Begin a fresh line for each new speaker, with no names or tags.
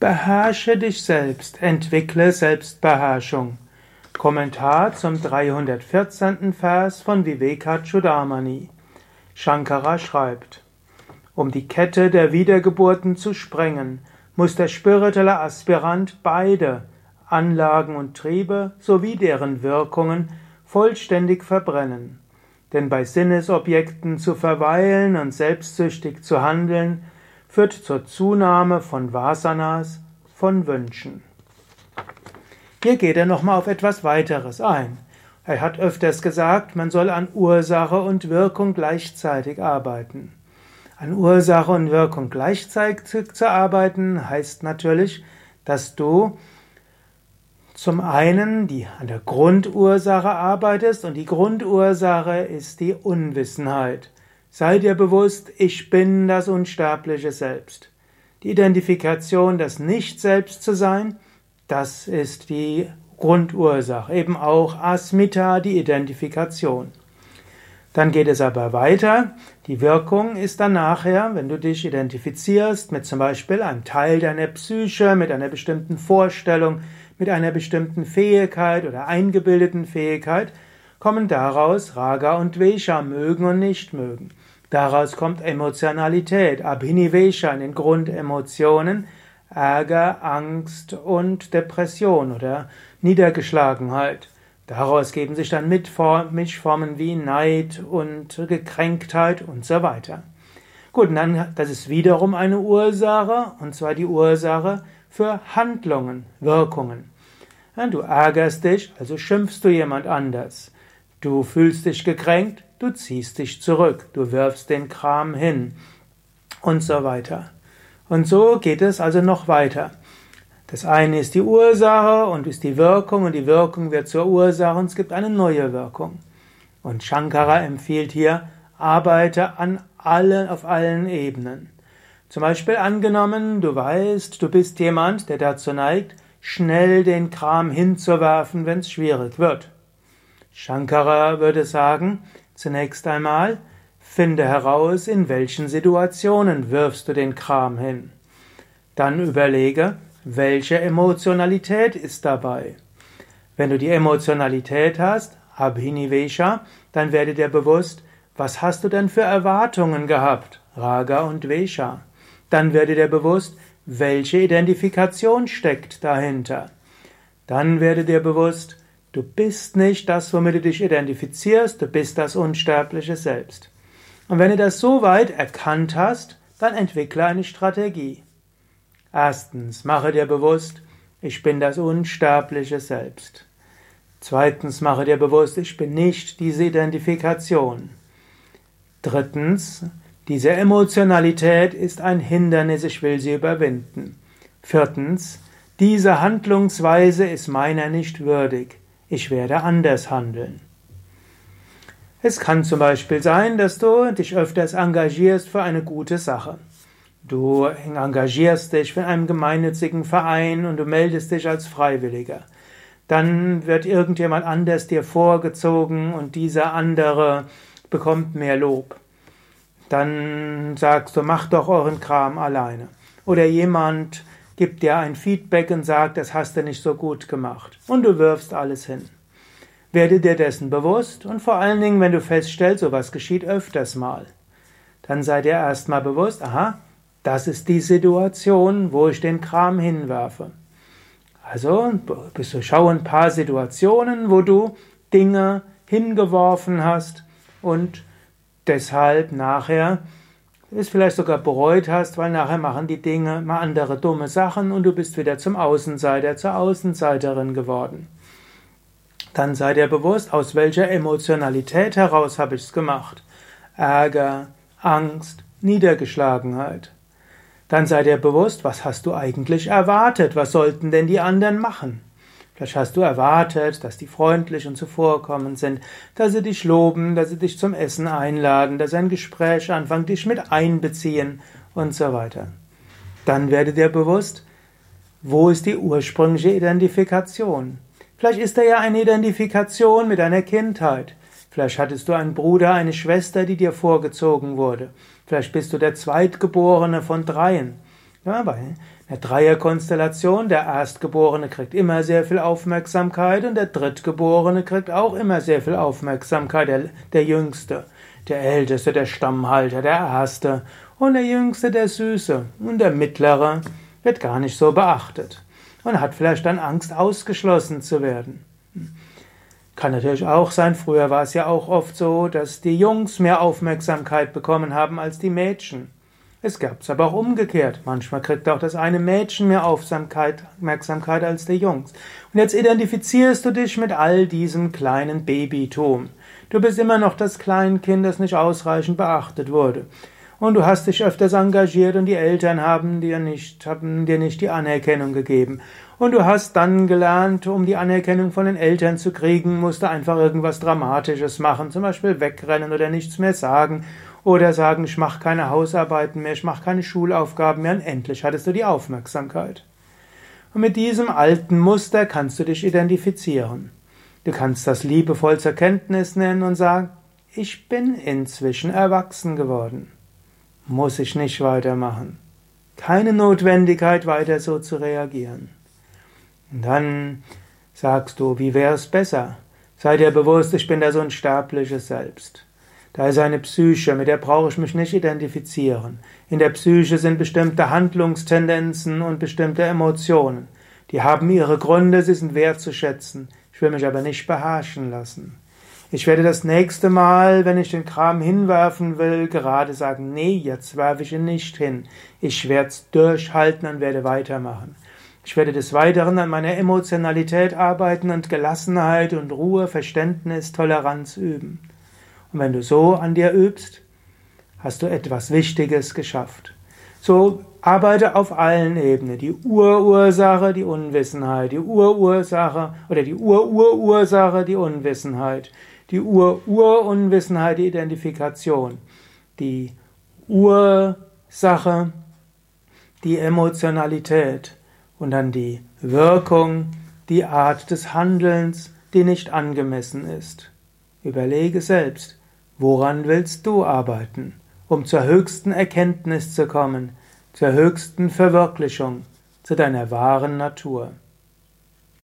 Beherrsche dich selbst, entwickle Selbstbeherrschung. Kommentar zum 314. Vers von Vivekachudamani. Shankara schreibt, um die Kette der Wiedergeburten zu sprengen, muss der spirituelle Aspirant beide Anlagen und Triebe sowie deren Wirkungen vollständig verbrennen. Denn bei Sinnesobjekten zu verweilen und selbstsüchtig zu handeln, führt zur Zunahme von Vasanas, von Wünschen. Hier geht er nochmal auf etwas weiteres ein. Er hat öfters gesagt, man soll an Ursache und Wirkung gleichzeitig arbeiten. An Ursache und Wirkung gleichzeitig zu arbeiten heißt natürlich, dass du zum einen die an der Grundursache arbeitest und die Grundursache ist die Unwissenheit. Sei dir bewusst, ich bin das unsterbliche Selbst. Die Identifikation, das Nicht-Selbst zu sein, das ist die Grundursache. Eben auch Asmita, die Identifikation. Dann geht es aber weiter. Die Wirkung ist dann nachher, wenn du dich identifizierst mit zum Beispiel einem Teil deiner Psyche, mit einer bestimmten Vorstellung, mit einer bestimmten Fähigkeit oder eingebildeten Fähigkeit, kommen daraus Raga und Vesha, mögen und nicht mögen. Daraus kommt Emotionalität, Abhinivesha in den Grundemotionen, Ärger, Angst und Depression oder Niedergeschlagenheit. Daraus geben sich dann Mischformen wie Neid und Gekränktheit und so weiter. Gut, und dann, das ist wiederum eine Ursache, und zwar die Ursache für Handlungen, Wirkungen. Du ärgerst dich, also schimpfst du jemand anders. Du fühlst dich gekränkt, du ziehst dich zurück, du wirfst den Kram hin und so weiter. Und so geht es also noch weiter. Das eine ist die Ursache und ist die Wirkung und die Wirkung wird zur Ursache und es gibt eine neue Wirkung. Und Shankara empfiehlt hier, arbeite an allen, auf allen Ebenen. Zum Beispiel angenommen, du weißt, du bist jemand, der dazu neigt, schnell den Kram hinzuwerfen, wenn es schwierig wird. Shankara würde sagen, zunächst einmal, finde heraus, in welchen Situationen wirfst du den Kram hin. Dann überlege, welche Emotionalität ist dabei. Wenn du die Emotionalität hast, Abhinivesha, dann werde dir bewusst, was hast du denn für Erwartungen gehabt, Raga und Vesha. Dann werde dir bewusst, welche Identifikation steckt dahinter. Dann werde dir bewusst, du bist nicht das, womit du dich identifizierst, du bist das unsterbliche Selbst. Und wenn du das so weit erkannt hast, dann entwickle eine Strategie. Erstens, mache dir bewusst, ich bin das unsterbliche Selbst. Zweitens, mache dir bewusst, ich bin nicht diese Identifikation. Drittens, diese Emotionalität ist ein Hindernis, ich will sie überwinden. Viertens, diese Handlungsweise ist meiner nicht würdig, ich werde anders handeln. Es kann zum Beispiel sein, dass du dich öfters engagierst für eine gute Sache. Du engagierst dich für einen gemeinnützigen Verein und du meldest dich als Freiwilliger. Dann wird irgendjemand anders dir vorgezogen und dieser andere bekommt mehr Lob dann sagst du, mach doch euren Kram alleine. Oder jemand gibt dir ein Feedback und sagt, das hast du nicht so gut gemacht. Und du wirfst alles hin. Werde dir dessen bewusst und vor allen Dingen, wenn du feststellst, sowas geschieht öfters mal, dann sei dir erstmal bewusst, aha, das ist die Situation, wo ich den Kram hinwerfe. Also, bist du schau ein paar Situationen, wo du Dinge hingeworfen hast und deshalb nachher es vielleicht sogar bereut hast, weil nachher machen die Dinge mal andere dumme Sachen und du bist wieder zum Außenseiter, zur Außenseiterin geworden. Dann sei dir bewusst, aus welcher Emotionalität heraus habe ich es gemacht. Ärger, Angst, Niedergeschlagenheit. Dann sei dir bewusst, was hast du eigentlich erwartet, was sollten denn die anderen machen. Vielleicht hast du erwartet, dass die freundlich und zuvorkommend sind, dass sie dich loben, dass sie dich zum Essen einladen, dass sie ein Gespräch anfangen, dich mit einbeziehen und so weiter. Dann werde dir bewusst, wo ist die ursprüngliche Identifikation? Vielleicht ist da ja eine Identifikation mit deiner Kindheit. Vielleicht hattest du einen Bruder, eine Schwester, die dir vorgezogen wurde. Vielleicht bist du der Zweitgeborene von dreien. Ja, bei einer Dreierkonstellation, der Erstgeborene kriegt immer sehr viel Aufmerksamkeit und der Drittgeborene kriegt auch immer sehr viel Aufmerksamkeit, der, der Jüngste. Der Älteste, der Stammhalter, der Erste und der Jüngste, der Süße und der Mittlere wird gar nicht so beachtet und hat vielleicht dann Angst, ausgeschlossen zu werden. Kann natürlich auch sein, früher war es ja auch oft so, dass die Jungs mehr Aufmerksamkeit bekommen haben als die Mädchen. Es gab es aber auch umgekehrt. Manchmal kriegt auch das eine Mädchen mehr Aufmerksamkeit, als der Jungs. Und jetzt identifizierst du dich mit all diesem kleinen Babytum. Du bist immer noch das Kleinkind, das nicht ausreichend beachtet wurde. Und du hast dich öfters engagiert und die Eltern haben dir nicht, haben dir nicht die Anerkennung gegeben. Und du hast dann gelernt, um die Anerkennung von den Eltern zu kriegen, musst du einfach irgendwas Dramatisches machen, zum Beispiel wegrennen oder nichts mehr sagen oder sagen, ich mache keine Hausarbeiten mehr, ich mache keine Schulaufgaben mehr und endlich hattest du die Aufmerksamkeit. Und mit diesem alten Muster kannst du dich identifizieren. Du kannst das liebevoll zur Kenntnis nennen und sagen, ich bin inzwischen erwachsen geworden muss ich nicht weitermachen. Keine Notwendigkeit, weiter so zu reagieren. Und dann sagst du, wie wäre es besser? Sei dir bewusst, ich bin da so ein sterbliches Selbst. Da ist eine Psyche, mit der brauche ich mich nicht identifizieren. In der Psyche sind bestimmte Handlungstendenzen und bestimmte Emotionen. Die haben ihre Gründe, sie sind wertzuschätzen. Ich will mich aber nicht beherrschen lassen. Ich werde das nächste Mal, wenn ich den Kram hinwerfen will, gerade sagen, nee, jetzt werfe ich ihn nicht hin. Ich werde es durchhalten und werde weitermachen. Ich werde des Weiteren an meiner Emotionalität arbeiten und Gelassenheit und Ruhe, Verständnis, Toleranz üben. Und wenn du so an dir übst, hast du etwas Wichtiges geschafft. So arbeite auf allen Ebenen. Die Urursache, die Unwissenheit, die Urursache oder die Ururursache, die Unwissenheit die Ur-Ur-Unwissenheit, die Identifikation, die Ursache, die Emotionalität und dann die Wirkung, die Art des Handelns, die nicht angemessen ist. Überlege selbst, woran willst du arbeiten, um zur höchsten Erkenntnis zu kommen, zur höchsten Verwirklichung, zu deiner wahren Natur.